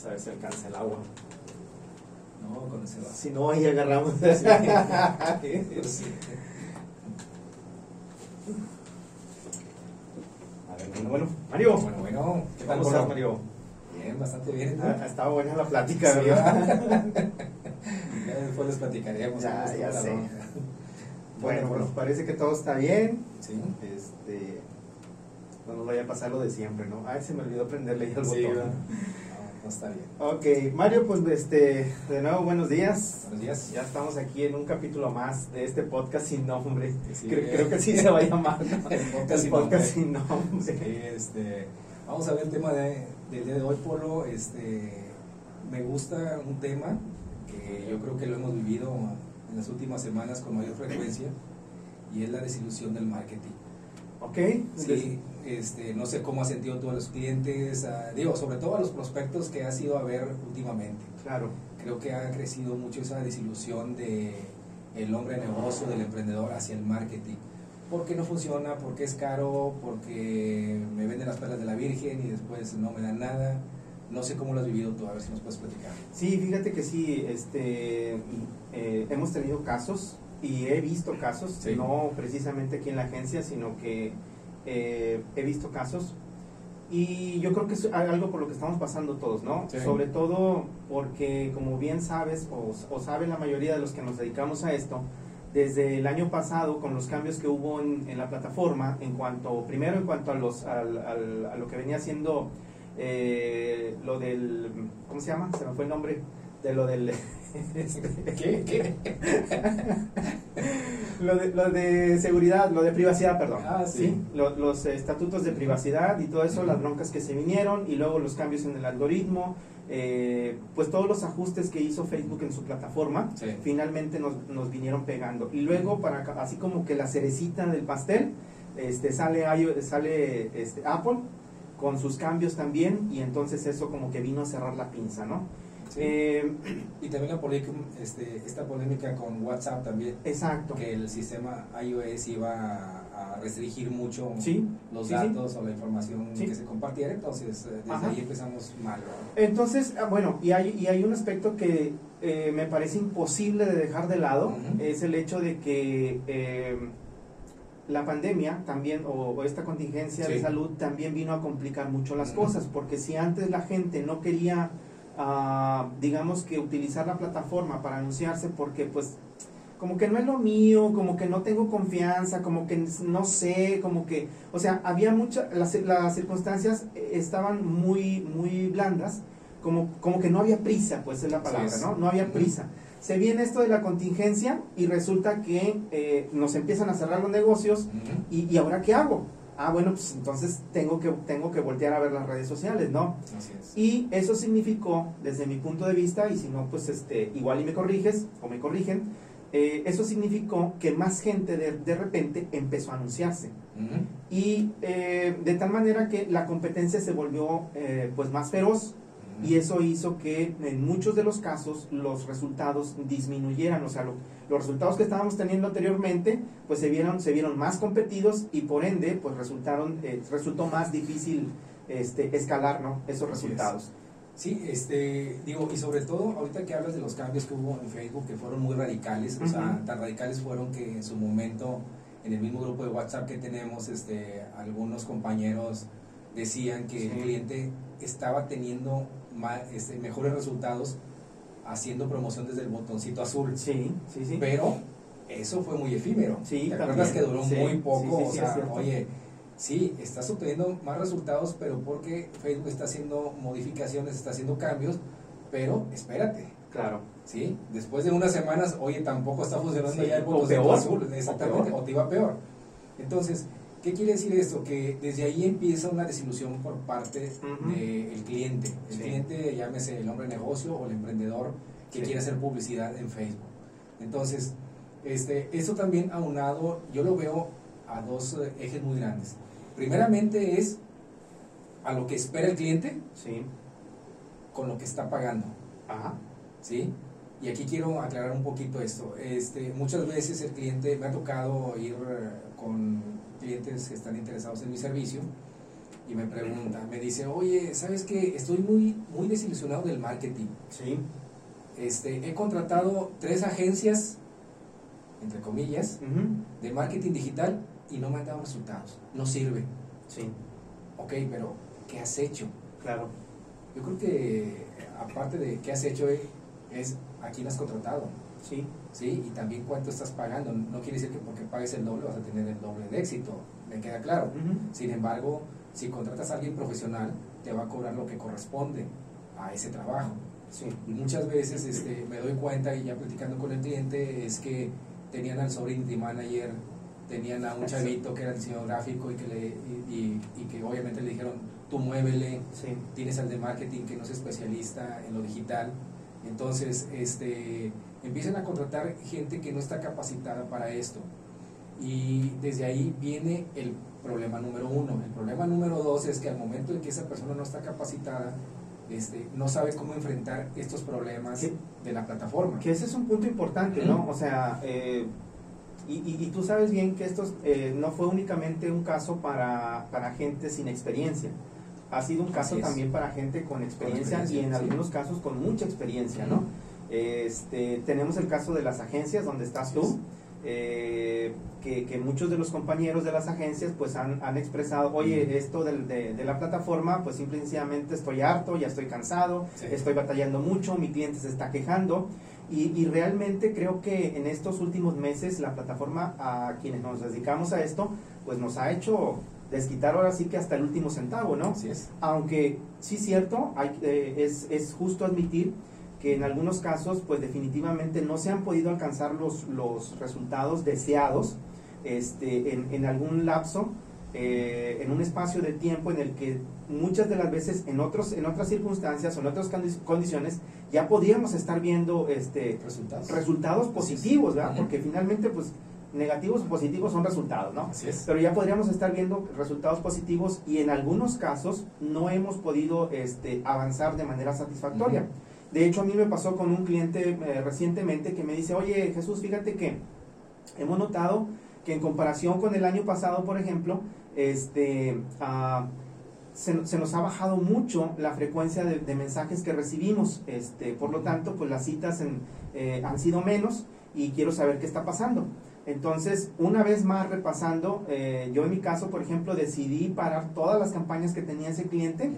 Sabes si alcanza el agua. No, con ese va. Si no, ahí agarramos. Sí. A ver, bueno, bueno. Mario, Bueno, bueno, ¿qué tal, ¿cómo estás? Mario? Bien, bastante bien. Ha, ha estado buena la plática, Sí, ¿verdad? Ya después les platicaremos. Ya, ya sé. Bueno, Bueno, pues parece que todo está bien. Sí. Este, no nos vaya a pasar lo de siempre, ¿no? Ay, se me olvidó prenderle Sí, botón. ¿verdad? No, está bien. Ok, Mario, pues este, de nuevo buenos días. Buenos días. Ya estamos aquí en un capítulo más de este podcast sin nombre. Sí. Creo, creo que así se va a llamar. ¿no? El podcast El sin nombre. sin nombre. Sí, este, vamos a ver el tema de- del día de hoy, Polo. Este, me gusta un tema que yo creo que lo hemos vivido en las últimas semanas con mayor frecuencia y es la desilusión del marketing. Ok, Sí, este, no sé cómo has sentido tú a los clientes, a- digo, sobre todo a los prospectos que has ido a ver últimamente. claro. Creo que ha crecido mucho esa desilusión de el hombre de negocio, del emprendedor hacia el marketing. ¿Por qué no funciona? ¿Por qué es caro? ¿Porque me venden las perlas de la Virgen y después no me dan nada? No sé cómo lo has vivido tú, a ver si nos puedes platicar. Sí, fíjate que sí, este, eh, hemos tenido casos y he visto casos, Sí. no precisamente aquí en la agencia, sino que eh, he visto casos y yo creo que es algo por lo que estamos pasando todos, ¿no? Sí. Sobre todo porque, como bien sabes, o, o saben la mayoría de los que nos dedicamos a esto, desde el año pasado, con los cambios que hubo en, en la plataforma, en cuanto, primero en cuanto a, los, al- al- a lo que venía siendo eh, lo del, ¿cómo se llama? Se me fue el nombre, de lo del... ¿Qué? ¿Qué? lo, de, lo de seguridad, lo de privacidad, perdón. Ah, sí. Lo- los estatutos de privacidad y todo eso, las broncas que se vinieron y luego los cambios en el algoritmo, eh, pues todos los ajustes que hizo Facebook en su plataforma, Sí. finalmente nos, nos vinieron pegando. Y luego, para así como que la cerecita del pastel, este, sale, sale este, Apple con sus cambios también y entonces eso como que vino a cerrar la pinza, ¿no? Sí. Eh, y también la polémica, este, esta polémica con WhatsApp también, exacto. que el sistema iOS iba a, a restringir mucho Sí, los sí, datos o la información que se compartiera, entonces eh, desde Ajá. ahí empezamos mal. Entonces, ah, bueno, y hay, y hay un aspecto que eh, me parece imposible de dejar de lado, es el hecho de que eh, la pandemia también, o, o esta contingencia de salud también vino a complicar mucho las cosas, porque si antes la gente no quería, ah, digamos que utilizar la plataforma para anunciarse, porque pues como que no es lo mío, como que no tengo confianza, como que no sé, como que, o sea, había muchas, las, las circunstancias estaban muy, muy blandas, como, como que no había prisa, pues es la palabra. ¿no? No había prisa. Se viene esto de la contingencia y resulta que eh, nos empiezan a cerrar los negocios y, y ahora qué hago? Ah, bueno, pues entonces tengo que, tengo que voltear a ver las redes sociales, ¿no? Así es. Y eso significó, desde mi punto de vista, y si no, pues este, igual y me corriges o me corrigen, eh, eso significó que más gente de, de repente empezó a anunciarse. Ujú. Y eh, de tal manera que la competencia se volvió eh, pues más feroz y eso hizo que en muchos de los casos los resultados disminuyeran, o sea, lo- los resultados que estábamos teniendo anteriormente pues se vieron, se vieron más competidos y por ende pues resultaron, eh, resultó más difícil este, escalar ¿no? esos resultados. Sí, este, digo, y sobre todo ahorita que hablas de los cambios que hubo en Facebook, que fueron muy radicales, o sea, tan radicales fueron que en su momento, en el mismo grupo de WhatsApp que tenemos, este, algunos compañeros decían que Sí. el cliente estaba teniendo ma- este, mejores resultados haciendo promoción desde el botoncito azul. Sí, sí, sí. Pero eso fue muy efímero. Sí, ¿Te acuerdas que duró Sí, muy poco? sí, sí, o sea, oye, sí, estás obteniendo más resultados, pero porque Facebook está haciendo modificaciones, está haciendo cambios, pero espérate, Claro. ¿sí? Después de unas semanas, oye, tampoco está funcionando ya el o botoncito peor, azul, o exactamente, peor. o te iba peor. Entonces, ¿qué quiere decir esto? Que desde ahí empieza una desilusión por parte del cliente. El Sí. cliente, llámese el hombre de negocio o el emprendedor que Sí. quiere hacer publicidad en Facebook. Entonces, este, eso también aunado, yo lo veo a dos eh, ejes muy grandes. Primeramente es a lo que espera el cliente Sí. con lo que está pagando. Ajá. ¿sí? Y aquí quiero aclarar un poquito esto. Este, muchas veces el cliente, me ha tocado ir con clientes que están interesados en mi servicio y me pregunta, me dice, oye, ¿sabes qué? Estoy muy, muy desilusionado del marketing. Sí. Este, he contratado tres agencias, entre comillas, de marketing digital y no me han dado resultados. No sirve. Sí, Ok, pero ¿qué has hecho? claro. Yo creo que aparte de qué has hecho eh, es a quién has contratado, Sí, ¿sí? Y también cuánto estás pagando. No quiere decir que porque pagues el doble vas a tener el doble de éxito, me queda claro. Ujú. Sin embargo, si contratas a alguien profesional, te va a cobrar lo que corresponde a ese trabajo. sí, Y muchas veces este, me doy cuenta, y ya platicando con el cliente, es que tenían al sobrinity manager, tenían a un chavito que era diseñador gráfico y que, le, y, y- y que obviamente le dijeron, tú muévele, sí, tienes al de marketing que no es especialista en lo digital. Entonces, este, empiezan a contratar gente que no está capacitada para esto. Y desde ahí viene el problema número uno. El problema número dos es que al momento en que esa persona no está capacitada, este, no sabe cómo enfrentar estos problemas de la plataforma. Que ese es un punto importante, ¿no? O sea, eh, y, y- y tú sabes bien que esto eh, no fue únicamente un caso para, para gente sin experiencia. Ha sido un caso también para gente con experiencia, experiencia, y en sí. algunos casos con mucha experiencia, ¿no? Este, tenemos el caso de las agencias donde estás tú, eh, que, que muchos de los compañeros de las agencias pues han, han expresado, oye, esto del- de, de la plataforma, pues simple y sencillamente estoy harto, ya estoy cansado, Sí. estoy batallando mucho, mi cliente se está quejando. Y, y realmente creo que en estos últimos meses la plataforma a quienes nos dedicamos a esto, pues nos ha hecho desquitar ahora sí que hasta el último centavo, ¿no? Así es. Aunque sí cierto, hay, eh, es, es justo admitir que en algunos casos pues definitivamente no se han podido alcanzar los, los resultados deseados este, en, en algún lapso, eh, en un espacio de tiempo en el que muchas de las veces en, otros, en otras circunstancias o en otras condi- condiciones ya podríamos estar viendo este, Resultados. resultados positivos, ¿verdad? Porque finalmente pues negativos o positivos son resultados, ¿no? Así es. Pero ya podríamos estar viendo resultados positivos y en algunos casos no hemos podido este, avanzar de manera satisfactoria. De hecho, a mí me pasó con un cliente eh, recientemente que me dice, oye Jesús, fíjate que hemos notado que en comparación con el año pasado, por ejemplo, este, ah, se, se nos ha bajado mucho la frecuencia de, de mensajes que recibimos. Este, por lo tanto, pues las citas en, eh, han sido menos y quiero saber qué está pasando. Entonces, una vez más repasando, eh, yo en mi caso, por ejemplo, decidí parar todas las campañas que tenía ese cliente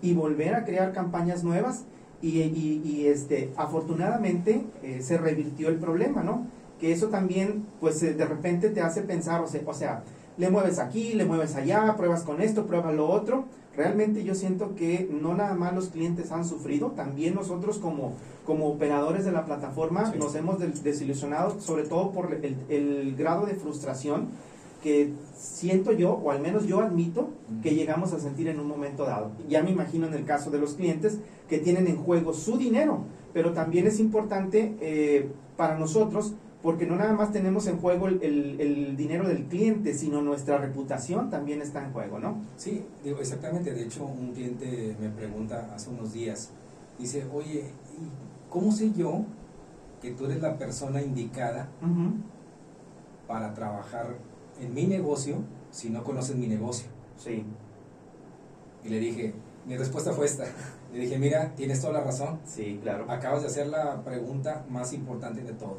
y volver a crear campañas nuevas y, y- y, este, afortunadamente eh, se revirtió el problema, ¿no? Que eso también, pues eh, de repente te hace pensar, o sea, o sea, le mueves aquí, le mueves allá, pruebas con esto, pruebas lo otro. Realmente yo siento que no nada más los clientes han sufrido, también nosotros como, como operadores de la plataforma Sí. nos hemos des- desilusionado, sobre todo por el, el grado de frustración que siento yo, o al menos yo admito, que llegamos a sentir en un momento dado. Ya me imagino en el caso de los clientes que tienen en juego su dinero, pero también es importante eh, para nosotros porque no nada más tenemos en juego el, el- el dinero del cliente, sino nuestra reputación también está en juego, ¿no? Sí, digo, exactamente. De hecho, un cliente me pregunta hace unos días, dice, oye, ¿y ¿cómo sé yo que tú eres la persona indicada para trabajar en mi negocio si no conoces mi negocio? Sí, Y le dije, mi respuesta fue esta. Le dije, mira, tienes toda la razón. sí, claro. Acabas de hacer la pregunta más importante de todo.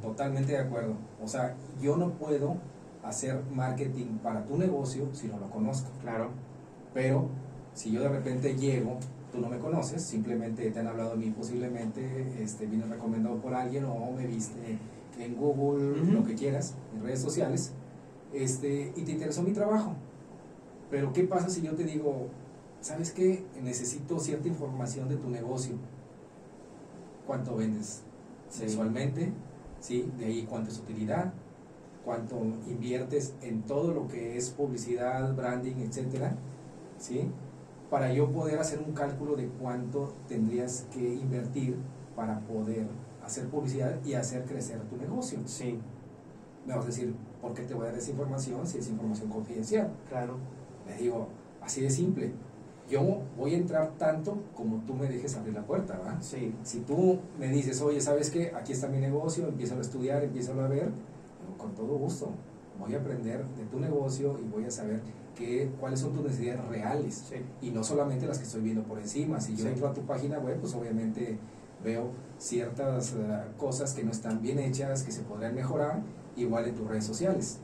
Totalmente de acuerdo. O sea, yo no puedo hacer marketing para tu negocio si no lo conozco. Claro, Pero si yo de repente llego, tú no me conoces, simplemente te han hablado de mí posiblemente, este, vienes recomendado por alguien o me viste en Google, lo que quieras, en redes sociales, este, y te interesó mi trabajo. Pero ¿qué pasa si yo te digo, ¿sabes qué? Necesito cierta información de tu negocio. ¿Cuánto vendes Sí. mensualmente? ¿Sí? De ahí cuánto es utilidad, cuánto inviertes en todo lo que es publicidad, branding, etcétera, ¿sí? Para yo poder hacer un cálculo de cuánto tendrías que invertir para poder hacer publicidad y hacer crecer tu negocio. sí, Me vas a decir, ¿por qué te voy a dar esa información si es información confidencial? claro, Le digo, así de simple. Yo voy a entrar tanto como tú me dejes abrir la puerta, ¿va? sí, Si tú me dices, oye, ¿sabes qué? Aquí está mi negocio, empieza a estudiar, empieza a ver, con todo gusto. Voy a aprender de tu negocio y voy a saber que, cuáles son tus necesidades reales Sí. y no solamente las que estoy viendo por encima. Si yo Sí. entro a tu página web, pues obviamente veo ciertas eh, cosas que no están bien hechas, que se podrían mejorar, igual en tus redes sociales.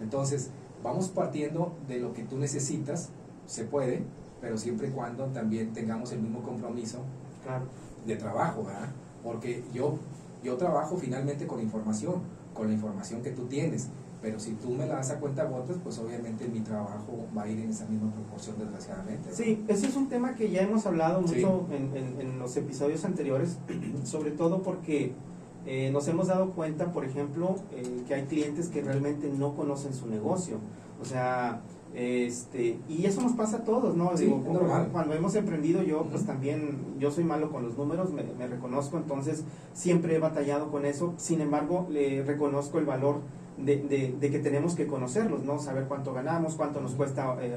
Entonces, vamos partiendo de lo que tú necesitas, se puede, pero siempre y cuando también tengamos el mismo compromiso Claro. de trabajo, ¿verdad? Porque yo, yo trabajo finalmente con información, con la información que tú tienes, pero si tú me la das a cuenta gotas, pues obviamente mi trabajo va a ir en esa misma proporción, desgraciadamente. ¿verdad? Sí, ese es un tema que ya hemos hablado mucho Sí. en, en- en los episodios anteriores, sobre todo porque eh, nos hemos dado cuenta, por ejemplo, eh, que hay clientes que realmente no conocen su negocio. O sea, este, y eso nos pasa a todos, ¿no? Sí, Digo, cuando hemos emprendido, yo pues también, yo soy malo con los números, me, me reconozco, entonces siempre he batallado con eso. Sin embargo, le reconozco el valor de, de- de que tenemos que conocerlos, ¿no? Saber cuánto ganamos, cuánto nos cuesta eh,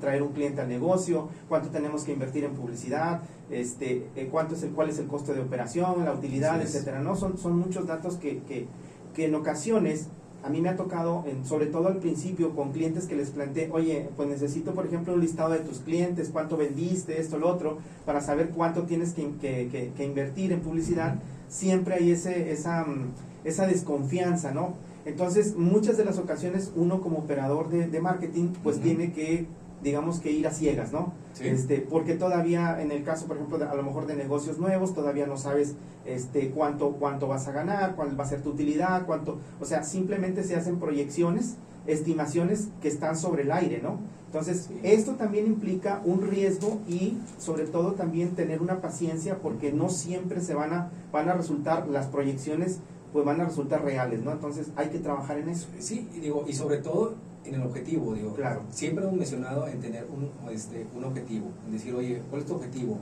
traer un cliente al negocio, cuánto tenemos que invertir en publicidad, este, eh, cuánto es el, cuál es el costo de operación, la utilidad, es. etcétera, ¿no? Son, son muchos datos que, que, que en ocasiones a mí me ha tocado, en- sobre todo al principio, con clientes que les planteé, oye, pues necesito, por ejemplo, un listado de tus clientes, cuánto vendiste, esto, lo otro, para saber cuánto tienes que, que- que- que invertir en publicidad. Siempre hay ese, esa, mm, esa desconfianza, ¿no? Entonces, muchas de las ocasiones, uno como operador de, de marketing, pues tiene que, digamos que ir a ciegas, ¿no? Sí. Este, porque todavía en el caso, por ejemplo, de- a lo mejor de negocios nuevos, todavía no sabes este, cuánto, cuánto vas a ganar, cuál va a ser tu utilidad, cuánto, o sea, simplemente se hacen proyecciones, estimaciones que están sobre el aire, ¿no? Entonces, Sí. esto también implica un riesgo y sobre todo también tener una paciencia porque no siempre se van a, van a resultar, las proyecciones pues van a resultar reales, ¿no? Entonces hay que trabajar en eso. Sí, y digo, y sobre todo en el objetivo, digo, Claro. siempre hemos mencionado en tener un, este, un objetivo, en decir, oye, ¿cuál es tu objetivo?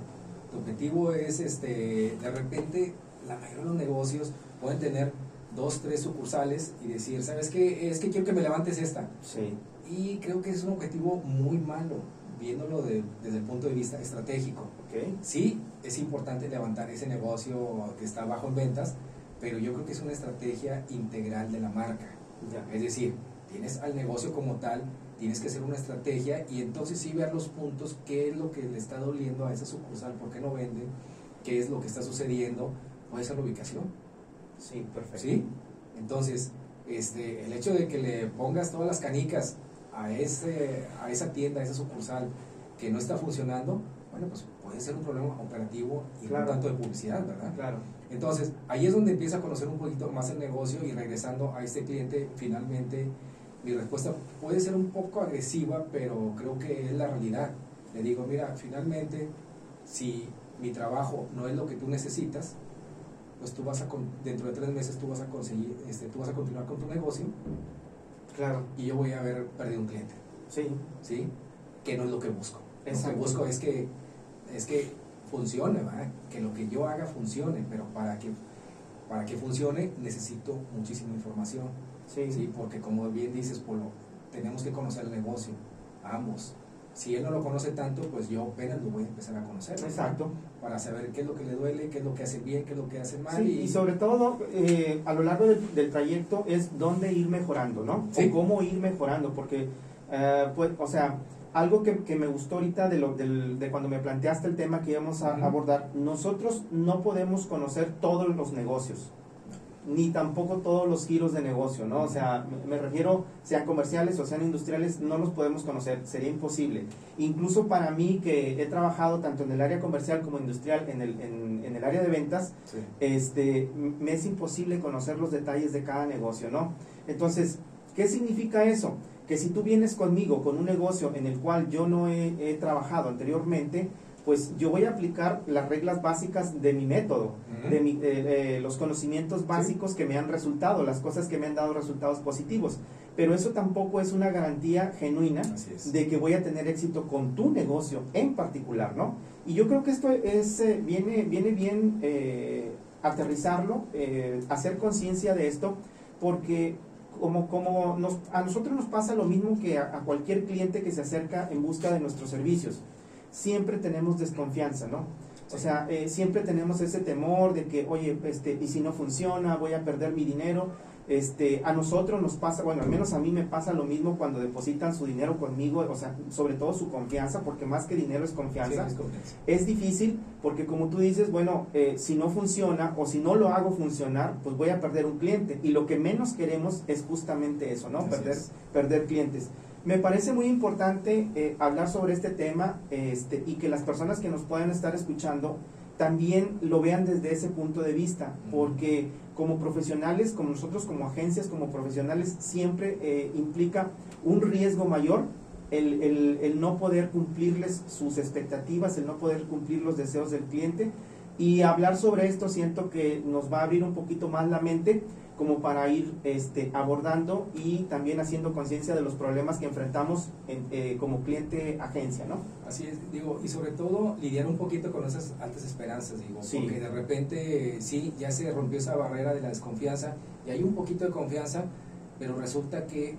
Tu objetivo es, este, de repente, la mayoría de los negocios pueden tener dos, tres sucursales y decir, ¿sabes qué? Es que quiero que me levantes esta. Sí. Y creo que es un objetivo muy malo, viéndolo de- desde el punto de vista estratégico. Ok. Sí, es importante levantar ese negocio que está bajo en ventas, pero yo creo que es una estrategia integral de la marca. Ya. Es decir, tienes al negocio como tal, tienes que hacer una estrategia y entonces sí ver los puntos, qué es lo que le está doliendo a esa sucursal, por qué no vende, qué es lo que está sucediendo, puede ser la ubicación. Sí, perfecto. ¿Sí? Entonces, este, el hecho de que le pongas todas las canicas a, ese, a esa tienda, a esa sucursal que no está funcionando, bueno, pues puede ser un problema operativo y Claro. no tanto de publicidad, ¿verdad? Claro. Entonces, ahí es donde empieza a conocer un poquito más el negocio y regresando a este cliente, finalmente mi respuesta puede ser un poco agresiva, pero creo que es la realidad. Le digo, mira, finalmente, si mi trabajo no es lo que tú necesitas, pues tú vas a, dentro de tres meses tú vas a conseguir, este, tú vas a continuar con tu negocio Claro. y yo voy a haber perdido un cliente, Sí. ¿sí? Que no es lo que busco. Lo que Exacto. busco es que, es que funcione, ¿verdad? Que lo que yo haga funcione, pero para que, para que funcione necesito muchísima información, Sí. ¿sí? Porque como bien dices, Polo, tenemos que conocer el negocio, ambos. Si él no lo conoce tanto, pues yo apenas lo voy a empezar a conocer. ¿verdad? Exacto. Para saber qué es lo que le duele, qué es lo que hace bien, qué es lo que hace mal. Sí, y sobre todo eh, a lo largo del, del trayecto es dónde ir mejorando, ¿no? Sí. O cómo ir mejorando, porque, eh, pues, o sea, algo que, que me gustó ahorita de, lo, del- de cuando me planteaste el tema que íbamos a abordar, nosotros no podemos conocer todos los negocios, ni tampoco todos los giros de negocio, ¿no? O sea, me, refiero, sean comerciales o sean industriales, no los podemos conocer, sería imposible. Incluso para mí, que he trabajado tanto en el área comercial como industrial, en el, en, en el área de ventas, Sí. este, me es imposible conocer los detalles de cada negocio, ¿no? Entonces, ¿qué significa eso? Que si tú vienes conmigo con un negocio en el cual yo no he, he trabajado anteriormente, pues yo voy a aplicar las reglas básicas de mi método, de mi- eh, eh, los conocimientos básicos que me han resultado, las cosas que me han dado resultados positivos. Pero eso tampoco es una garantía genuina de que voy a tener éxito con tu negocio en particular, ¿no? Y yo creo que esto es, eh, viene, viene bien aterrizarlo, hacer conciencia de esto, porque como, como nos, a nosotros nos pasa lo mismo que a, cualquier cliente que se acerca en busca de nuestros servicios. Siempre tenemos desconfianza, ¿no? O sea, eh, siempre tenemos ese temor de que, oye, este, y si no funciona, voy a perder mi dinero. Este, a nosotros nos pasa, bueno, al menos a mí me pasa lo mismo cuando depositan su dinero conmigo, o sea, sobre todo su confianza, porque más que dinero es confianza. Sí, es confianza. Es difícil porque como tú dices, bueno, eh, si no funciona o si no lo hago funcionar, pues voy a perder un cliente. Y lo que menos queremos es justamente eso, ¿no? Así Perder, es. perder clientes. Me parece muy importante eh, hablar sobre este tema este, y que las personas que nos puedan estar escuchando también lo vean desde ese punto de vista, porque como profesionales, como nosotros como agencias, como profesionales, siempre eh, implica un riesgo mayor el, el- el no poder cumplirles sus expectativas, el no poder cumplir los deseos del cliente. Y hablar sobre esto siento que nos va a abrir un poquito más la mente como para ir este, abordando y también haciendo conciencia de los problemas que enfrentamos en- eh, como cliente agencia, ¿no? Así es, digo, y sobre todo lidiar un poquito con esas altas esperanzas, digo, Sí. porque de repente sí, ya se rompió esa barrera de la desconfianza y hay un poquito de confianza, pero resulta que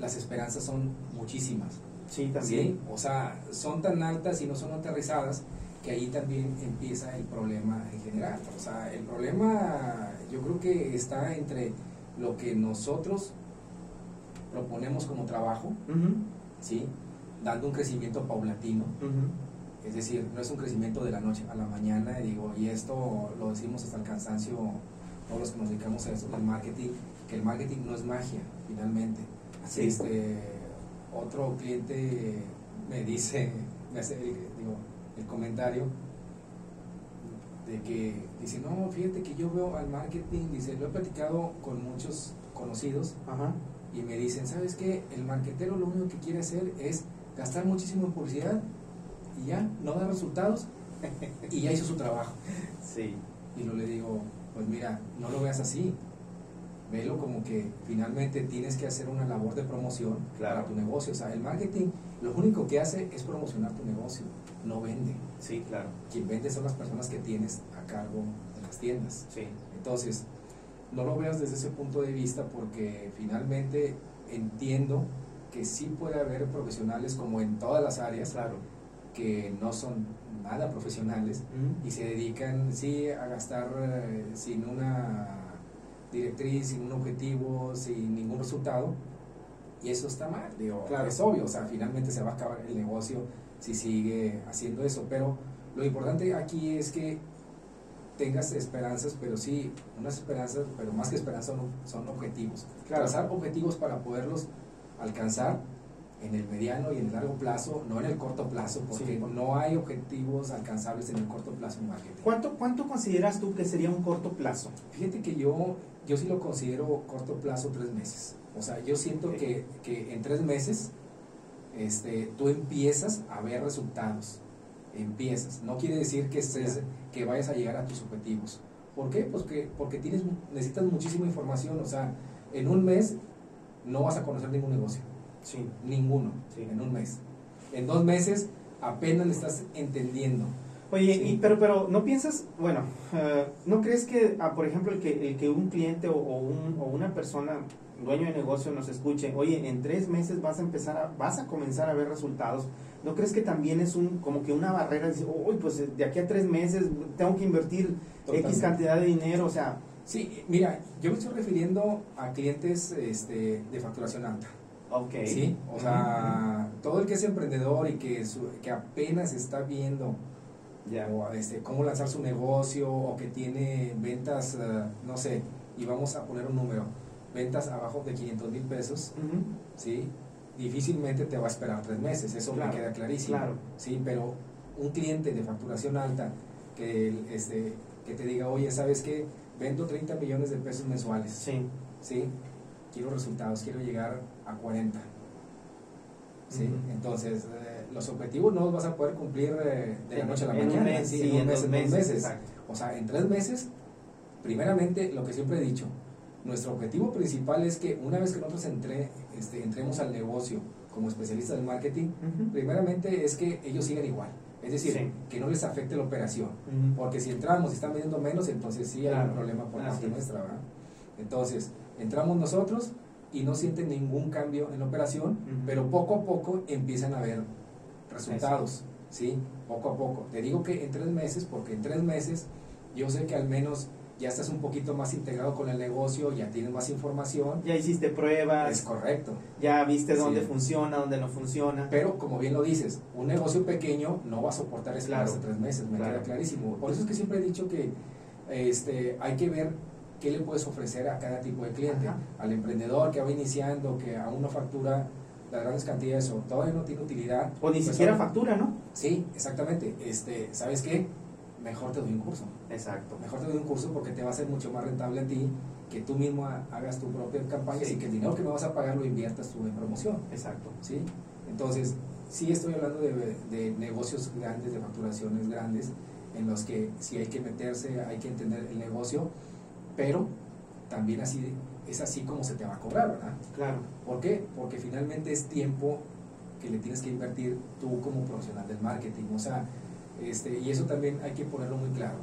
las esperanzas son muchísimas, Sí, ¿sí? O sea, son tan altas y no son aterrizadas que ahí también empieza el problema en general. O sea, el problema yo creo que está entre lo que nosotros proponemos como trabajo, ¿sí? Dando un crecimiento paulatino, es decir, no es un crecimiento de la noche a la mañana, y digo, y esto lo decimos hasta el cansancio, todos los que nos dedicamos a esto del marketing, que el marketing no es magia, finalmente. Así es. Este, otro cliente me dice, me hace digo, el comentario de que dice, no, fíjate que yo veo al marketing, dice, lo he platicado con muchos conocidos Ajá. y me dicen, ¿sabes qué? El marquetero lo único que quiere hacer es gastar muchísimo en publicidad y ya, no da resultados y ya hizo su trabajo. Sí. Y yo le digo, pues mira, no lo veas así. Velo como que finalmente tienes que hacer una labor de promoción Claro. para tu negocio. O sea, el marketing lo único que hace es promocionar tu negocio, no vende. Sí, claro. Quien vende son las personas que tienes a cargo de las tiendas. Sí. Entonces, no lo veas desde ese punto de vista porque finalmente entiendo que sí puede haber profesionales como en todas las áreas Claro. que no son nada profesionales y se dedican sí a gastar eh, sin una directriz, sin un objetivo, sin ningún resultado y eso está mal, digo, Claro. es obvio, o sea, finalmente se va a acabar el negocio si sigue haciendo eso, pero lo importante aquí es que tengas esperanzas, pero sí, unas esperanzas, pero más que esperanzas son, son objetivos. Claro. Trazar objetivos para poderlos alcanzar en el mediano y en el largo plazo, no en el corto plazo, porque Sí. no hay objetivos alcanzables en el corto plazo en marketing. ¿Cuánto, ¿Cuánto consideras tú que sería un corto plazo? Fíjate que yo, yo sí lo considero corto plazo tres meses. O sea, yo siento que, que en tres meses este, tú empiezas a ver resultados. Empiezas. No quiere decir que, estés, que vayas a llegar a tus objetivos. ¿Por qué? Pues que, porque tienes, necesitas muchísima información. O sea, en un mes no vas a conocer ningún negocio. Sí. Ninguno. Sí. En un mes. En dos meses apenas le estás entendiendo. Oye, Sí. y, pero, pero, ¿no piensas, bueno, eh, ¿no crees que, ah, por ejemplo, el que, el que un cliente o, o un- o una persona, dueño de negocio, nos escuche, oye, en tres meses vas a empezar a, vas a comenzar a ver resultados? ¿No crees que también es un, como que una barrera? Dice, uy, pues de aquí a tres meses tengo que invertir X cantidad de dinero, o sea, Sí, mira, yo me estoy refiriendo a clientes este, de facturación alta. ok. Sí, o sea, todo el que es emprendedor y que, su- que apenas está viendo Ya. o, este, cómo lanzar su negocio o que tiene ventas, eh, no sé, y vamos a poner un número, ventas abajo de 500 mil pesos. ¿sí? Difícilmente te va a esperar tres meses, eso Claro, me queda clarísimo. claro. Sí, pero un cliente de facturación alta que, este, que te diga, oye, ¿sabes qué? Vendo 30 millones de pesos mensuales. Sí. ¿sí? Quiero resultados, quiero llegar a 40. ¿sí? Entonces, eh, los objetivos no los vas a poder cumplir eh, de la noche a la En mañana, mes, ¿sí? en un en mes, dos en dos meses, meses. exacto. O sea, en tres meses, primeramente, lo que siempre he dicho, nuestro objetivo principal es que una vez que nosotros entre, este, entremos al negocio como especialistas del marketing, primeramente es que ellos sigan igual. Es decir, Sí. que no les afecte la operación. Porque si entramos y están vendiendo menos, entonces sí hay un problema por parte es. nuestra, ¿verdad? Entonces, entramos nosotros y no sienten ningún cambio en la operación, pero poco a poco empiezan a ver resultados, ¿sí? Poco a poco. Te digo que en tres meses, porque en tres meses yo sé que al menos ya estás un poquito más integrado con el negocio, ya tienes más información. Ya hiciste pruebas. Es correcto. Ya viste dónde Sí. funciona, dónde no funciona. Pero como bien lo dices, un negocio pequeño no va a soportar eso Claro. hasta tres meses, me Claro. queda clarísimo. Por eso es que siempre he dicho que este, hay que ver qué le puedes ofrecer a cada tipo de cliente. Ajá. Al emprendedor que va iniciando, que aún no factura las grandes cantidades o todavía no tiene utilidad. O ni pues, siquiera ahora- factura, ¿no? Sí, exactamente. Este, ¿Sabes qué? Mejor te doy un curso. Exacto. Mejor te doy un curso porque te va a ser mucho más rentable a ti que tú mismo ha- hagas tu propia campaña Sí. y que el dinero que me vas a pagar lo inviertas tú en promoción. Exacto. ¿sí? Entonces, sí estoy hablando de, de negocios grandes, de facturaciones grandes, en los que sí hay que meterse, hay que entender el negocio, pero también así es así como se te va a cobrar, ¿verdad? Claro. ¿Por qué? Porque finalmente es tiempo que le tienes que invertir tú como profesional del marketing, o sea, este, y eso también hay que ponerlo muy claro.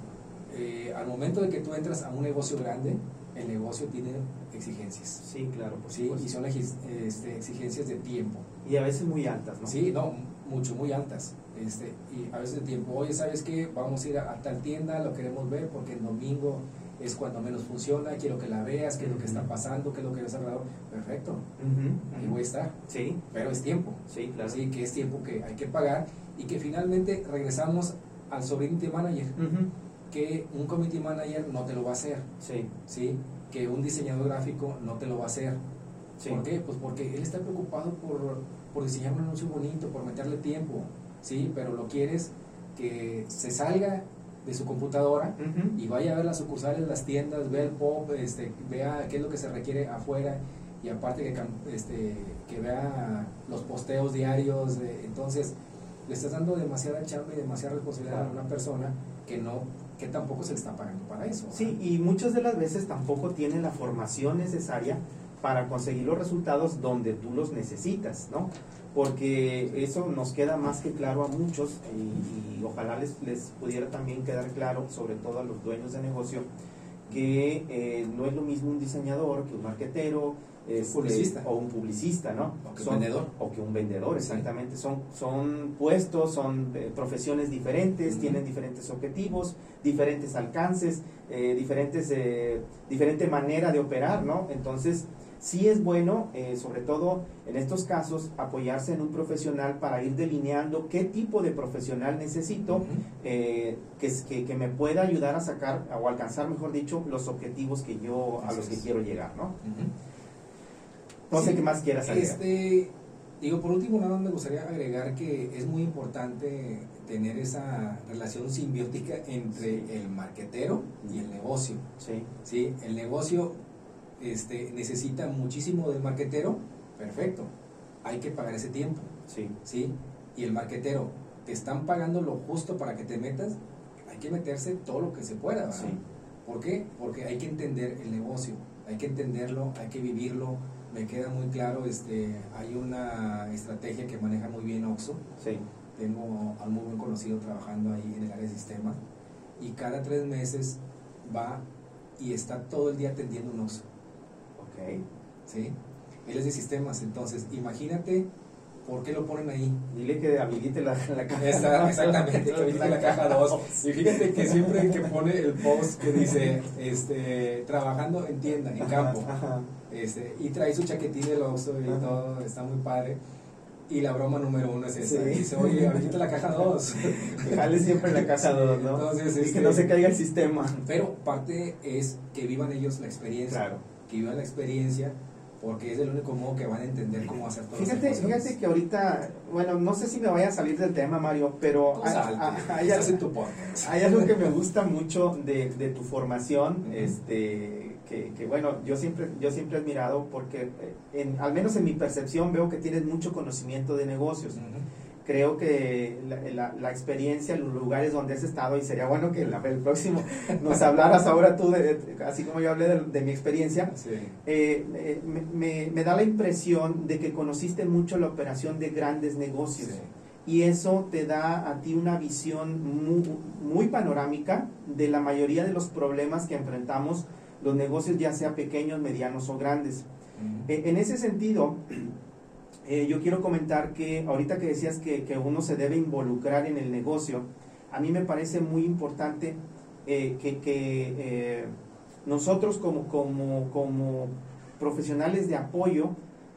Eh, al momento de que tú entras a un negocio grande, el negocio tiene exigencias, Sí, claro, por ¿sí? Y son este, exigencias de tiempo. Y a veces muy altas, ¿no? Sí, no, mucho, muy altas. Este, y a veces de tiempo, oye, ¿sabes qué? Vamos a ir a, a tal tienda, lo queremos ver porque el domingo es cuando menos funciona, quiero que la veas, qué es lo que está pasando, qué es lo que has hablado. Perfecto, Ujú, ahí ujú. voy a estar, Sí, pero es tiempo. sí, claro. Así que es tiempo que hay que pagar y que finalmente regresamos al sovereignty manager, que un community manager no te lo va a hacer, Sí, ¿sí? Que un diseñador gráfico no te lo va a hacer. sí. ¿Por qué? Pues porque él está preocupado por, por diseñar un anuncio bonito, por meterle tiempo, ¿sí? Pero lo quieres que se salga de su computadora y vaya a ver las sucursales, las tiendas, vea el pop, este, vea qué es lo que se requiere afuera y aparte que, este, que vea los posteos diarios. eh, entonces, le estás dando demasiada chamba y demasiada responsabilidad Claro. a una persona que no que tampoco se le está pagando para eso. Sí, y muchas de las veces tampoco tiene la formación necesaria para conseguir los resultados donde tú los necesitas, ¿no? Porque eso nos queda más que claro a muchos y, y ojalá les, les pudiera también quedar claro, sobre todo a los dueños de negocio, que eh, no es lo mismo un diseñador que un marquetero este, o un publicista, ¿no? O que un vendedor. O que un vendedor, Sí. exactamente. Son, son puestos, son eh, profesiones diferentes, tienen diferentes objetivos, diferentes alcances, eh, diferentes, eh, diferente manera de operar, ¿no? Entonces, sí es bueno, eh, sobre todo en estos casos, apoyarse en un profesional para ir delineando qué tipo de profesional necesito eh, que, que, que me pueda ayudar a sacar o alcanzar, mejor dicho, los objetivos que yo a los que quiero llegar, ¿no? No sé qué más quieras agregar. Este, digo, por último, nada más me gustaría agregar que es muy importante tener esa relación simbiótica entre Sí. el marquetero y el negocio. Sí, ¿sí? El negocio este, necesita muchísimo del marquetero, perfecto, hay que pagar ese tiempo, sí, ¿sí? Y el marquetero, te están pagando lo justo para que te metas, hay que meterse todo lo que se pueda, ¿verdad? sí. ¿Por qué? Porque hay que entender el negocio, hay que entenderlo, hay que vivirlo. Me queda muy claro, este, hay una estrategia que maneja muy bien Oxxo. sí. Tengo a un muy buen conocido trabajando ahí en el área de sistemas y cada tres meses va y está todo el día atendiendo un Oxxo, Ok. ¿sí? Él es de sistemas, entonces imagínate por qué lo ponen ahí. Dile que habilite la, la caja. Esa- exactamente, que habilite la caja 2. Y fíjate que siempre que pone el post que dice, este, trabajando en tienda, en campo, Ajá. este, y trae su chaquetín del Oxxo y todo, está muy padre. Y la broma número uno es esa, Sí. dice, oye, habilita la caja 2. Que jale siempre la caja Sí, 2, ¿no? entonces, y este- que no se caiga el sistema. Pero parte es que vivan ellos la experiencia, Claro. Que vivan la experiencia, porque es el único modo que van a entender cómo hacer todo Fíjate, fíjate que ahorita, bueno, no sé si me vaya a salir del tema, Mario, pero hay, hay- hay- en tu podcast. hay algo que me gusta mucho de, de tu formación, este, que, que, bueno, yo siempre, yo siempre he admirado porque, eh, en, al menos en mi percepción, veo que tienes mucho conocimiento de negocios. Creo que la, la- la experiencia, los lugares donde has estado, y sería bueno que la- el próximo nos hablaras ahora tú, de, de- así como yo hablé de, de mi experiencia, Sí. eh, eh, me, me- me da la impresión de que conociste mucho la operación de grandes negocios. Sí. Y eso te da a ti una visión muy, muy panorámica de la mayoría de los problemas que enfrentamos los negocios, ya sea pequeños, medianos o grandes. Ujú. Eh, en ese sentido, eh, yo quiero comentar que ahorita que decías que, que uno se debe involucrar en el negocio, a mí me parece muy importante eh, que, que, eh, nosotros como, como, como profesionales de apoyo,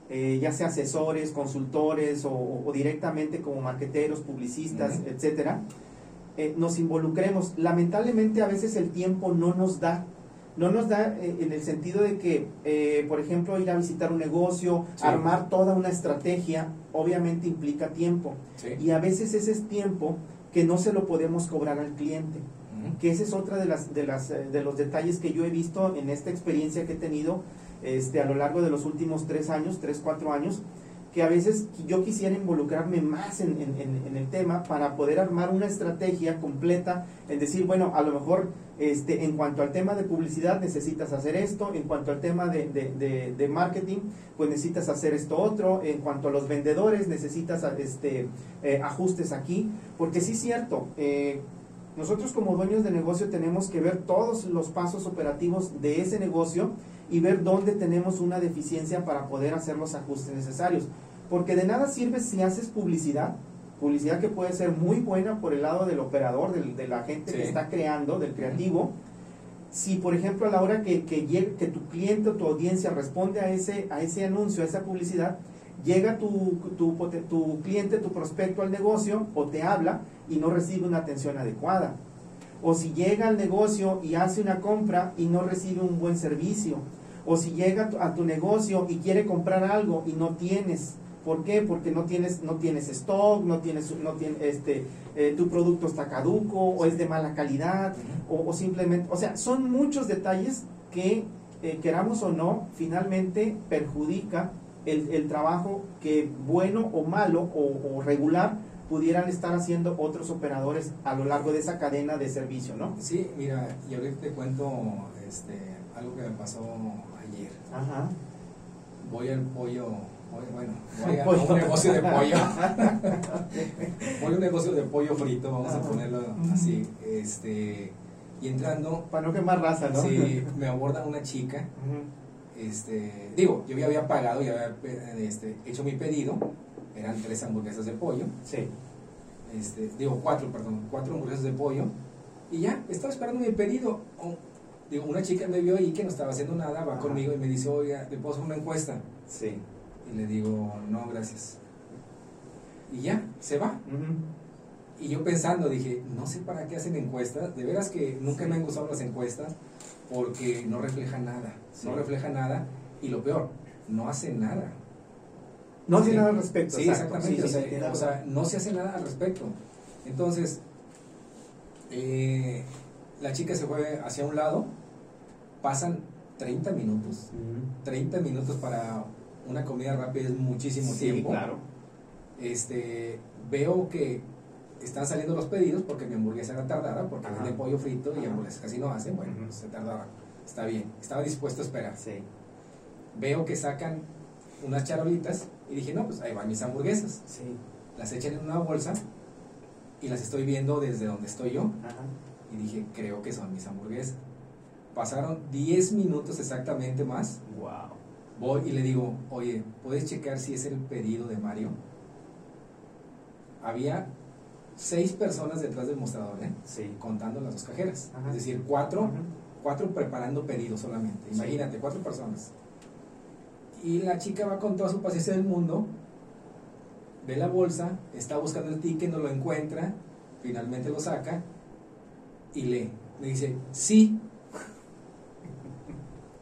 eh, ya sea asesores, consultores o, directamente como marqueteros, publicistas, etcétera, eh, nos involucremos. Lamentablemente a veces el tiempo no nos da no nos da eh, en el sentido de que, por ejemplo, ir a visitar un negocio, armar toda una estrategia, obviamente implica tiempo. Y a veces ese es tiempo que no se lo podemos cobrar al cliente. Que ese es otra de las, de las de los detalles que yo he visto en esta experiencia que he tenido este, a lo largo de los últimos tres años, tres, cuatro años, que a veces yo quisiera involucrarme más en, el tema para poder armar una estrategia completa, en decir, bueno, a lo mejor este, en cuanto al tema de publicidad necesitas hacer esto, en cuanto al tema de, marketing, pues necesitas hacer esto otro, en cuanto a los vendedores necesitas este, eh, ajustes aquí, porque sí es cierto, eh, nosotros como dueños de negocio tenemos que ver todos los pasos operativos de ese negocio, y ver dónde tenemos una deficiencia para poder hacer los ajustes necesarios. Porque de nada sirve si haces publicidad, publicidad que puede ser muy buena por el lado del operador, del, de la gente que está creando, del creativo. Si, por ejemplo, a la hora que, que, que tu cliente o tu audiencia responde a ese, a ese anuncio, a esa publicidad, llega tu, tu, tu cliente, tu prospecto al negocio o te habla y no recibe una atención adecuada. O si llega al negocio y hace una compra y no recibe un buen servicio o si llega a tu negocio y quiere comprar algo y no tienes. ¿Por qué? Porque no tienes, no tienes stock, no tienes, no tienes, este, eh, tu producto está caduco o es de mala calidad o, simplemente, o sea, son muchos detalles que eh, queramos o no, finalmente perjudica el, trabajo que bueno o malo o, regular pudieran estar haciendo otros operadores a lo largo de esa cadena de servicio, ¿no? Sí, mira, y ahorita te cuento este, algo que me pasó Ajá. Voy al pollo, bueno, voy a un negocio de pollo. voy a un negocio de pollo frito, vamos a ponerlo así. Este, y entrando. Para no quemar raza, ¿no? Sí, me aborda una chica. Este, digo, yo ya había pagado, ya había este, hecho mi pedido. Eran tres hamburguesas de pollo. Sí. Este, digo, cuatro, perdón, cuatro hamburguesas de pollo. Y ya, estaba esperando mi pedido digo, una chica me vio ahí que no estaba haciendo nada, va conmigo y me dice, oiga, ¿te puedo hacer una encuesta? Sí. Y le digo, no, gracias. Y ya, se va. Y yo pensando, dije, no sé para qué hacen encuestas. De veras que nunca me han gustado las encuestas porque no refleja nada. No refleja nada. Y lo peor, no hace nada. No hace nada al respecto. Sí, exactamente. o, sea, no se hace nada al respecto. Entonces, eh, la chica se fue hacia un lado, pasan 30 minutos. 30 minutos para una comida rápida es muchísimo sí, tiempo. claro. Este, veo que están saliendo los pedidos porque mi hamburguesa era tardada, porque vende pollo frito y hamburguesa casi no hacen, bueno, se tardaba. Está bien, estaba dispuesto a esperar. Sí. Veo que sacan unas charolitas y dije, no, pues ahí van mis hamburguesas. Sí. Las echan en una bolsa y las estoy viendo desde donde estoy yo. Ajá y dije, creo que son mis hamburguesas. Pasaron 10 minutos exactamente más. Wow. Voy y le digo, oye, ¿puedes checar si es el pedido de Mario? Había seis personas detrás del mostrador, ¿eh? Sí. Contando las dos cajeras. Es decir, cuatro, cuatro preparando pedidos solamente. Imagínate, cuatro personas. Y la chica va con toda su paciencia del mundo, ve la bolsa, está buscando el ticket, no lo encuentra, finalmente lo saca y lee. Me dice, sí.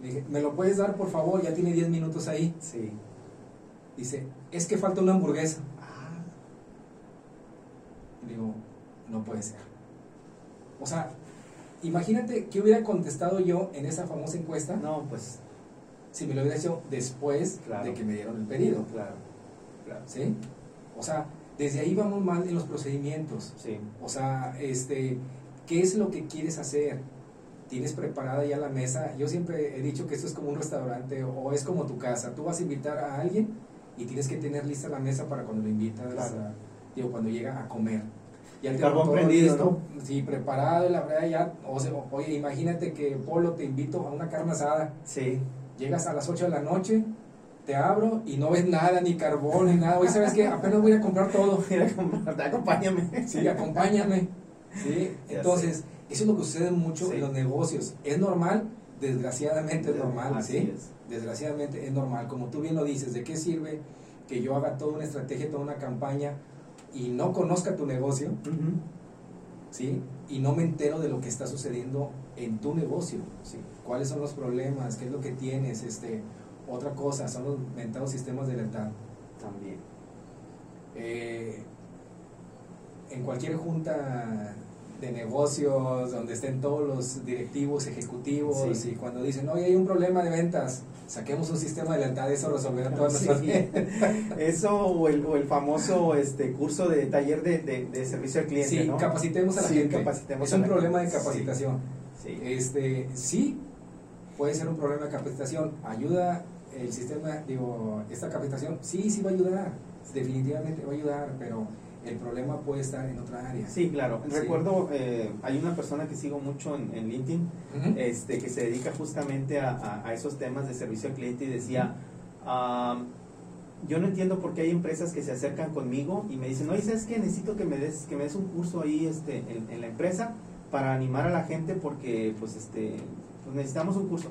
Le dije, ¿me lo puedes dar por favor? Ya tiene 10 minutos ahí. Sí. Dice, es que falta una hamburguesa. Ah. Digo, no puede ser. O sea, imagínate que hubiera contestado yo en esa famosa encuesta. No, pues. Si me lo hubiera hecho después de que me dieron el pedido. Claro, claro. ¿Sí? O sea, desde ahí vamos mal en los procedimientos. Sí. O sea, este, ¿Qué es lo que quieres hacer? ¿Tienes preparada ya la mesa? Yo siempre he dicho que esto es como un restaurante o es como tu casa. Tú vas a invitar a alguien y tienes que tener lista la mesa para cuando lo invitas, digo, cuando llega a comer. Ya el carbón prendido, ¿no? Sí, preparado, la verdad ya, o sea, oye, imagínate que Polo te invito a una carne asada. Sí. Llegas a las 8 de la noche, te abro y no ves nada, ni carbón, ni nada. Oye, ¿sabes qué? Apenas voy a comprar todo. Mira, acompáñame. Sí, acompáñame. ¿sí? Entonces, eso es lo que sucede mucho en los negocios. Es normal desgraciadamente es normal, Así ¿sí? es. Desgraciadamente es normal. Como tú bien lo dices, ¿de qué sirve que yo haga toda una estrategia, toda una campaña y no conozca tu negocio. ¿sí? Y no me entero de lo que está sucediendo en tu negocio, Sí. ¿Cuáles son los problemas? ¿Qué es lo que tienes? Este, otra cosa, son los mentados sistemas de lealtad. También. Eh, en cualquier junta de negocios donde estén todos los directivos, ejecutivos, Sí. y cuando dicen, oye, hay un problema de ventas, saquemos un sistema de lealtad, eso resolverá todas Sí. nuestras Eso o el, o el famoso este curso de taller de, de- de servicio al cliente, Sí, ¿no? capacitemos a la Sí, gente. capacitemos es un problema de capacitación. Sí. Este, sí, puede ser un problema de capacitación. ¿Ayuda el sistema, digo, esta capacitación? Sí, sí va a ayudar. Definitivamente va a ayudar, pero el problema puede estar en otra área. Sí, claro. Sí. Recuerdo, eh, hay una persona que sigo mucho en, en LinkedIn, Ujú. este, que se dedica justamente a, a- a esos temas de servicio al cliente y decía, "Am, yo no entiendo por qué hay empresas que se acercan conmigo y me dicen, oye, ¿sabes qué? Necesito que me des, que me des un curso ahí este, en, en la empresa para animar a la gente porque pues, este, pues necesitamos un curso.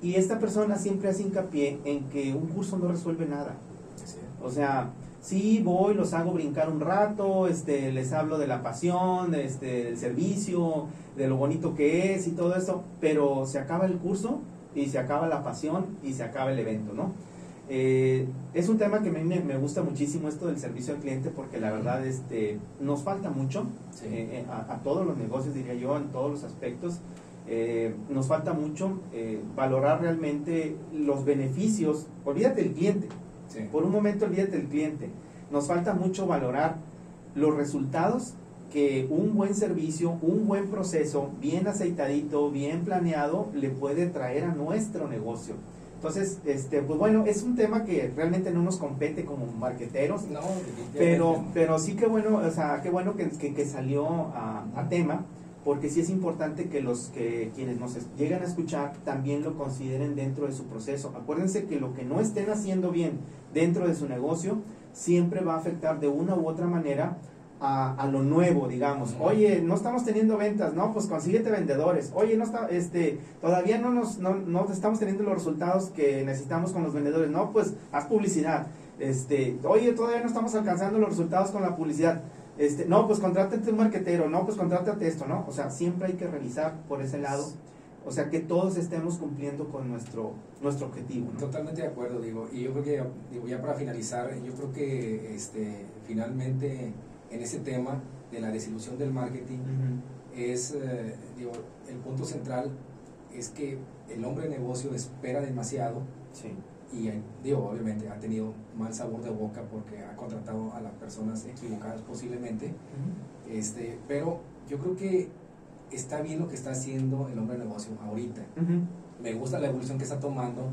Y esta persona siempre hace hincapié en que un curso no resuelve nada. Sí. O sea, sí voy, los hago brincar un rato, este, les hablo de la pasión, de, este, del servicio, de lo bonito que es y todo eso, pero se acaba el curso y se acaba la pasión y se acaba el evento, ¿no? Eh, es un tema que a mí me, me gusta muchísimo esto del servicio al cliente porque la verdad este, nos falta mucho Sí. eh, eh, a, a todos los negocios, diría yo, en todos los aspectos. Eh, nos falta mucho eh, valorar realmente los beneficios. Olvídate del cliente, Sí. por un momento olvídate del cliente. Nos falta mucho valorar los resultados que un buen servicio, un buen proceso, bien aceitadito, bien planeado, le puede traer a nuestro negocio. Entonces, este, pues bueno, es un tema que realmente no nos compete como marqueteros, No, pero, pero sí que bueno, o sea, qué bueno que, que, que salió a, a tema, porque sí es importante que los que quienes nos llegan a escuchar también lo consideren dentro de su proceso. Acuérdense que lo que no estén haciendo bien dentro de su negocio siempre va a afectar de una u otra manera a, a lo nuevo, digamos. Oye, no estamos teniendo ventas, no, pues consíguete vendedores. Oye, no está, este, todavía no nos, no, no estamos teniendo los resultados que necesitamos con los vendedores. No, pues haz publicidad. Este, oye, todavía no estamos alcanzando los resultados con la publicidad. Este, no, pues contrátate un marquetero, no, pues contrátate esto, ¿no? O sea, siempre hay que revisar por ese lado. O sea, que todos estemos cumpliendo con nuestro, nuestro objetivo, ¿no? Totalmente de acuerdo, digo, y yo creo que, digo, ya para finalizar, yo creo que este, finalmente en ese tema de la desilusión del marketing es, eh, digo, el punto central es que el hombre de negocio espera demasiado Sí. Y, digo, obviamente ha tenido mal sabor de boca porque ha contratado a las personas equivocadas posiblemente, este, pero yo creo que está bien lo que está haciendo el hombre de negocio ahorita. Ujú. me gusta la evolución que está tomando,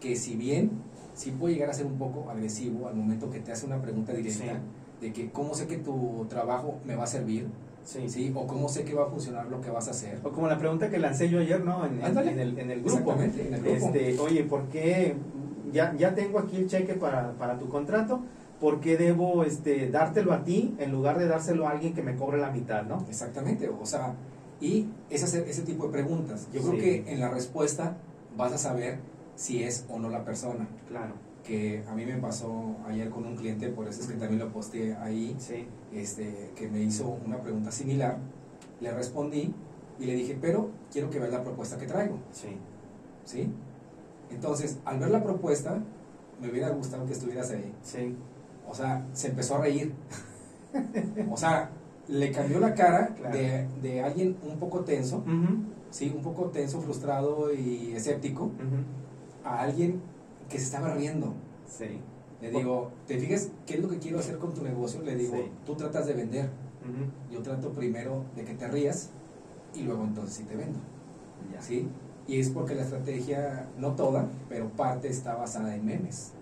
que si bien sí puede llegar a ser un poco agresivo al momento que te hace una pregunta directa de que cómo sé que tu trabajo me va a servir, Sí. ¿sí? O cómo sé que va a funcionar lo que vas a hacer. O como la pregunta que lancé yo ayer, ¿no? En, en- en el, en el grupo. Exactamente, en el grupo. Este, oye, ¿por qué ya, ya tengo aquí el cheque para, para tu contrato? ¿Por qué debo este, dártelo a ti en lugar de dárselo a alguien que me cobre la mitad, no? Exactamente, o sea, y es hacer ese tipo de preguntas. Yo creo Sí. que en la respuesta vas a saber si es o no la persona. Claro. Que a mí me pasó ayer con un cliente, por eso es que también lo posteé ahí, Sí. este, que me hizo una pregunta similar, le respondí y le dije, pero quiero que veas la propuesta que traigo, Sí. ¿sí? Entonces, al ver la propuesta, me hubiera gustado que estuvieras ahí. Sí. O sea, se empezó a reír. o sea, le cambió la cara Claro. de, de alguien un poco tenso, ¿sí? Un poco tenso, frustrado y escéptico, a alguien que se estaba riendo. Sí. Le digo, ¿te fijas qué es lo que quiero hacer con tu negocio? Le digo, Sí. tú tratas de vender. Yo trato primero de que te rías y luego entonces sí te vendo. Ya. ¿sí? Y es porque la estrategia, no toda, pero parte está basada en memes.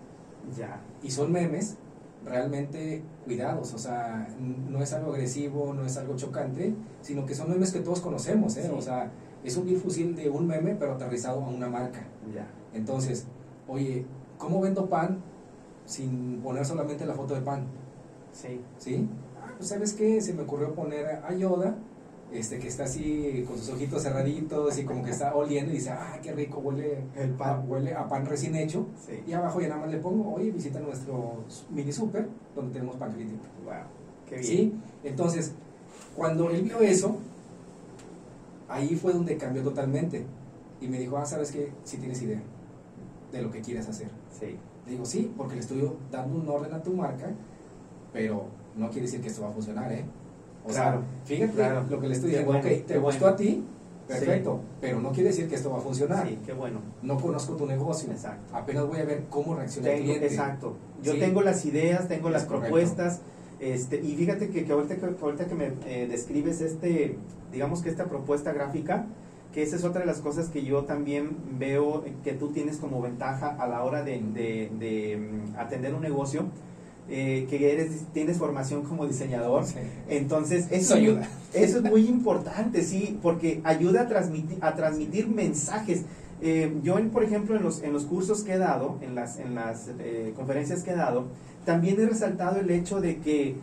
Ya. Y son memes realmente cuidados, o sea, no es algo agresivo, no es algo chocante, sino que son memes que todos conocemos, ¿eh? Sí. O sea, es un vil fusil de un meme, pero aterrizado a una marca. Ya. Entonces, oye, ¿cómo vendo pan sin poner solamente la foto de pan? Sí. ¿Sí? Ah, pues, ¿sabes qué? Se me ocurrió poner a Yoda este, que está así con sus ojitos cerraditos y como que está oliendo y dice, ah, qué rico, huele, El pan. a, huele a pan recién hecho. Sí. Y abajo ya nada más le pongo, oye, visita nuestro mini super donde tenemos pan caliente. Wow, qué bien. ¿Sí? Entonces, cuando él vio eso, ahí fue donde cambió totalmente. Y me dijo, ah, ¿sabes qué? Si tienes idea de lo que quieres hacer. Sí. Le digo, sí, porque le estoy dando un orden a tu marca, pero no quiere decir que esto va a funcionar, ¿eh? O Claro, sea, fíjate claro. lo que le estoy diciendo, bueno, ok, te gustó bueno. a ti, perfecto, pero no quiere decir que esto va a funcionar. Sí, qué bueno. No conozco tu negocio, Exacto. apenas voy a ver cómo reacciona el cliente. exacto. Yo Sí. tengo las ideas, tengo Es las correcto. propuestas. Este, y fíjate que, que ahorita, que ahorita que me eh, describes este, digamos que esta propuesta gráfica, que esa es otra de las cosas que yo también veo que tú tienes como ventaja a la hora de, de- de, mm, atender un negocio, eh, que eres, tienes formación como diseñador. Sí. Entonces, Eso eso, ayuda. Eso es muy importante, sí, porque ayuda a transmitir, a transmitir mensajes. Eh, yo, en- por ejemplo, en los, en los cursos que he dado, en las, en las eh, conferencias que he dado, también he resaltado el hecho de que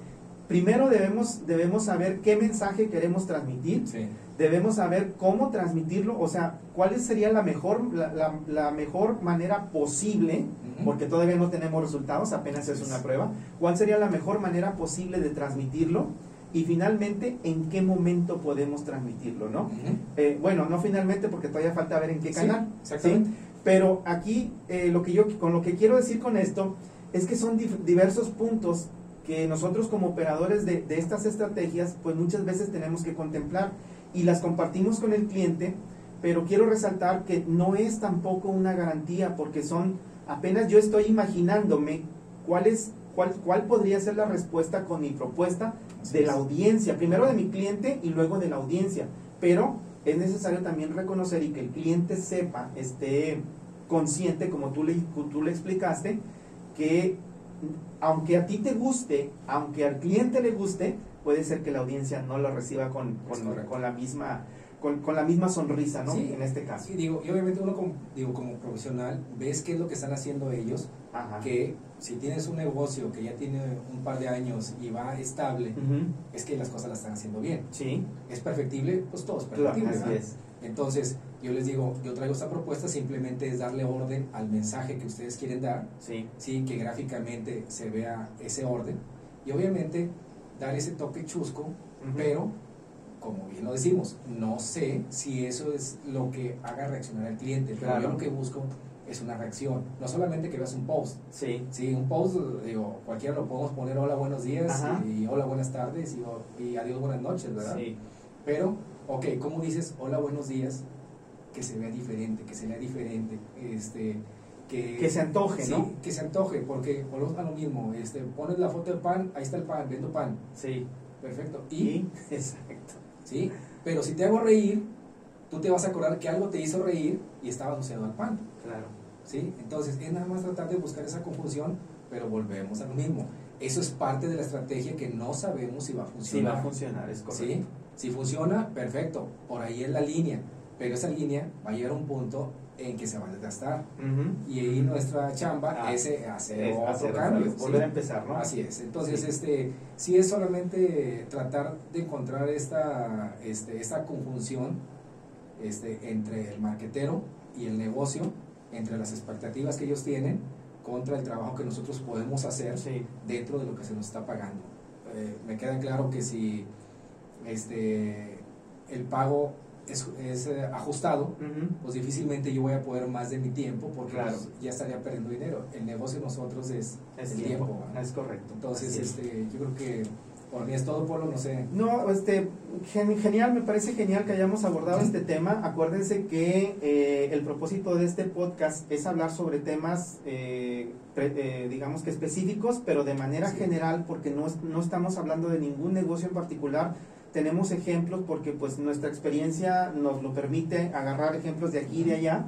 primero debemos, debemos saber qué mensaje queremos transmitir, Sí. Debemos saber cómo transmitirlo, o sea, cuál sería la mejor, la, la- la mejor manera posible, porque todavía no tenemos resultados, apenas es una prueba, cuál sería la mejor manera posible de transmitirlo y finalmente en qué momento podemos transmitirlo, ¿no? Eh, bueno, no finalmente porque todavía falta ver en qué canal. exactamente. ¿sí? Pero aquí eh, lo que yo con lo que quiero decir con esto es que son diversos puntos que nosotros como operadores de, de estas estrategias pues muchas veces tenemos que contemplar y las compartimos con el cliente, pero quiero resaltar que no es tampoco una garantía porque son apenas yo estoy imaginándome cuál es cuál, cuál podría ser la respuesta con mi propuesta de la audiencia, primero de mi cliente y luego de la audiencia. Pero es necesario también reconocer y que el cliente sepa, esté consciente, como tú le, tú le explicaste, que aunque a ti te guste, aunque al cliente le guste, puede ser que la audiencia no lo reciba con, con, la misma con, con la misma sonrisa, ¿no? Sí. En este caso. Sí, digo, y obviamente uno como, digo, como profesional ves qué es lo que están haciendo ellos, Ajá. que si tienes un negocio que ya tiene un par de años y va estable, es que las cosas las están haciendo bien. Sí, ¿Es perfectible? Pues todo es claro, perfectible. así ¿verdad? es. Entonces, yo les digo, yo traigo esta propuesta, simplemente es darle orden al mensaje que ustedes quieren dar, Sí, sí, que gráficamente se vea ese orden, y obviamente dar ese toque chusco, pero, como bien lo decimos, no sé si eso es lo que haga reaccionar al cliente, pero Claro. yo lo que busco es una reacción, no solamente que veas un post, sí, Sí, un post, digo, cualquiera lo podemos poner hola, buenos días Ajá. y hola, buenas tardes y, y adiós, buenas noches, ¿verdad? sí, Pero, ok, ¿cómo dices hola, buenos días? Que se vea diferente, que se lea diferente, este, que... que se antoje, sí, ¿no? que se antoje, porque volvemos a lo mismo, este, pones la foto de pan, ahí está el pan, vendo pan, Sí, perfecto, y, y, exacto. sí, pero si te hago reír, tú te vas a acordar que algo te hizo reír y estaba asociado al pan. Claro. ¿sí? Entonces es nada más tratar de buscar esa confusión, pero volvemos a lo mismo. Eso es parte de la estrategia que no sabemos si va a funcionar. va a funcionar, es correcto. ¿sí? Si funciona, perfecto, por ahí es la línea, pero esa línea va a llegar a un punto en que se va a desgastar. Ujú. Y ahí nuestra chamba Ah, es eh, hacer Es otro hacer cambio. vez, ¿sí? volver a empezar, ¿no? Así es. Entonces, Sí. este, sí es solamente tratar de encontrar esta, este, esta conjunción este, entre el marquetero y el negocio, entre las expectativas que ellos tienen contra el trabajo que nosotros podemos hacer Sí, dentro de lo que se nos está pagando. Eh, me queda claro que si este, el pago es, es, eh, ajustado, pues difícilmente yo voy a poder más de mi tiempo porque Claro. pues, ya estaría perdiendo dinero. El negocio de nosotros es, es el tiempo, tiempo. ¿verdad? es correcto. Entonces, es. este, yo creo que por mí es todo, Polo, no sé. No, este, gen- genial, me parece genial que hayamos abordado este tema. Acuérdense que eh, el propósito de este podcast es hablar sobre temas, eh, pre- eh, digamos que específicos, pero de manera Sí. general, porque no, no estamos hablando de ningún negocio en particular. Tenemos ejemplos porque pues nuestra experiencia nos lo permite agarrar ejemplos de aquí y de allá.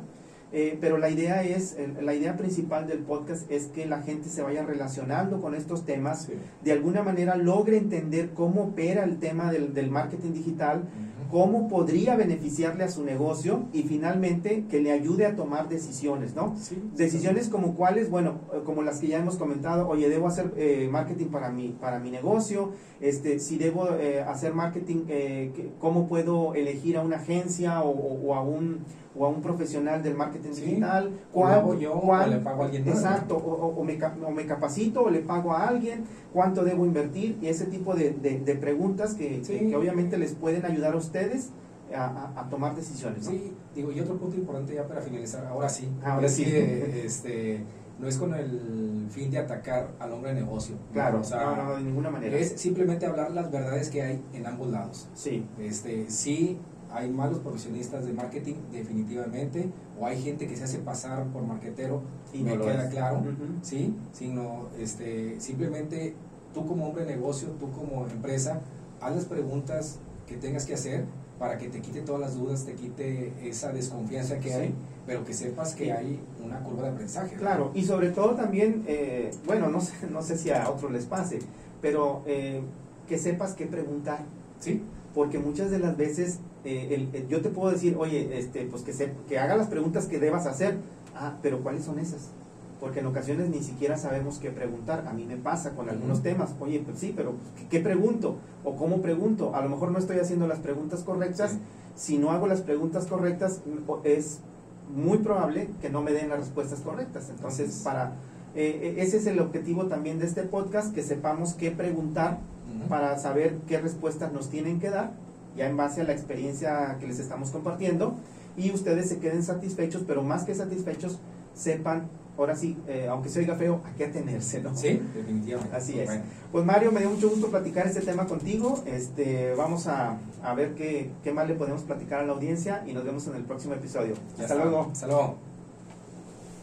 Eh, pero la idea es, la idea principal del podcast es que la gente se vaya relacionando con estos temas de alguna manera logre entender cómo opera el tema del, del marketing digital, cómo podría beneficiarle a su negocio y finalmente que le ayude a tomar decisiones, ¿no? Sí, Decisiones como cuáles, bueno, eh, como las que ya hemos comentado, oye, debo hacer eh, marketing para mi, para mi negocio, este, si debo eh, hacer marketing, eh, cómo puedo elegir a una agencia o, o- o a un o a un profesional del marketing Sí. digital, O yo, o le pago a alguien más, exacto, o, me, o me capacito o le pago a alguien, cuánto debo invertir y ese tipo de, de- de preguntas que, Sí. que- que obviamente les pueden ayudar a ustedes a, a- a tomar decisiones. ¿no? Sí, digo, y otro punto importante ya para finalizar, ahora sí. Ahora es sí. que, este, no es con el fin de atacar al hombre de negocio. Claro, o sea, no, no, de ninguna manera. es simplemente hablar las verdades que hay en ambos lados. Sí, Este, sí, hay malos profesionistas de marketing, definitivamente, o hay gente que se hace pasar por marquetero, y me no queda es. claro, Ujú. ¿sí? Sino, este, simplemente tú como hombre de negocio, tú como empresa, haz las preguntas que tengas que hacer para que te quite todas las dudas, te quite esa desconfianza que Sí. hay, pero que sepas que Sí. hay una curva de aprendizaje. Claro, y sobre todo también, eh, bueno, no sé, no sé si a otros les pase, pero eh, que sepas qué preguntar, ¿Sí? porque muchas de las veces eh, el- el- yo te puedo decir, oye, este, pues que, se, que haga las preguntas que debas hacer, ah, pero ¿cuáles son esas? Porque en ocasiones ni siquiera sabemos qué preguntar. A mí me pasa con algunos temas. Oye, pues sí, pero ¿qué, qué pregunto? ¿O cómo pregunto? A lo mejor no estoy haciendo las preguntas correctas. Si no hago las preguntas correctas, es muy probable que no me den las respuestas correctas. Entonces, para eh, eh, ese es el objetivo también de este podcast, que sepamos qué preguntar para saber qué respuestas nos tienen que dar, ya en base a la experiencia que les estamos compartiendo, y ustedes se queden satisfechos, pero más que satisfechos, sepan, ahora sí, eh, aunque se oiga feo, a qué atenerse, ¿no? Sí, definitivamente. Así es. Bueno, Pues Mario, me dio mucho gusto platicar este tema contigo. Este, vamos a, a ver qué, qué más le podemos platicar a la audiencia y nos vemos en el próximo episodio. ya Hasta está. luego. Hasta luego.